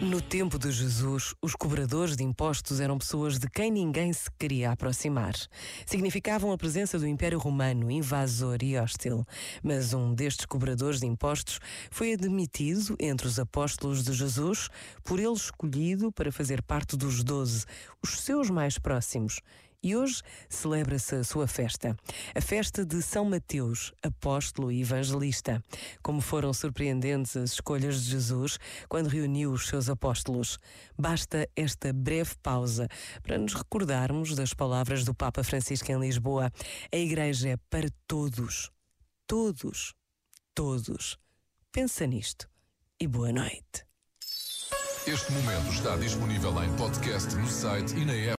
No tempo de Jesus, os cobradores de impostos eram pessoas de quem ninguém se queria aproximar. Significavam a presença do Império Romano, invasor e hostil. Mas um destes cobradores de impostos foi admitido entre os apóstolos de Jesus, por ele escolhido para fazer parte dos doze, os seus mais próximos e hoje celebra-se a sua festa, a festa de São Mateus, apóstolo e evangelista. Como foram surpreendentes as escolhas de Jesus quando reuniu os seus apóstolos. Basta esta breve pausa para nos recordarmos das palavras do Papa Francisco em Lisboa. A Igreja é para todos. Todos. Todos. Pensa nisto e boa noite. Este momento está disponível em podcast no site e na app.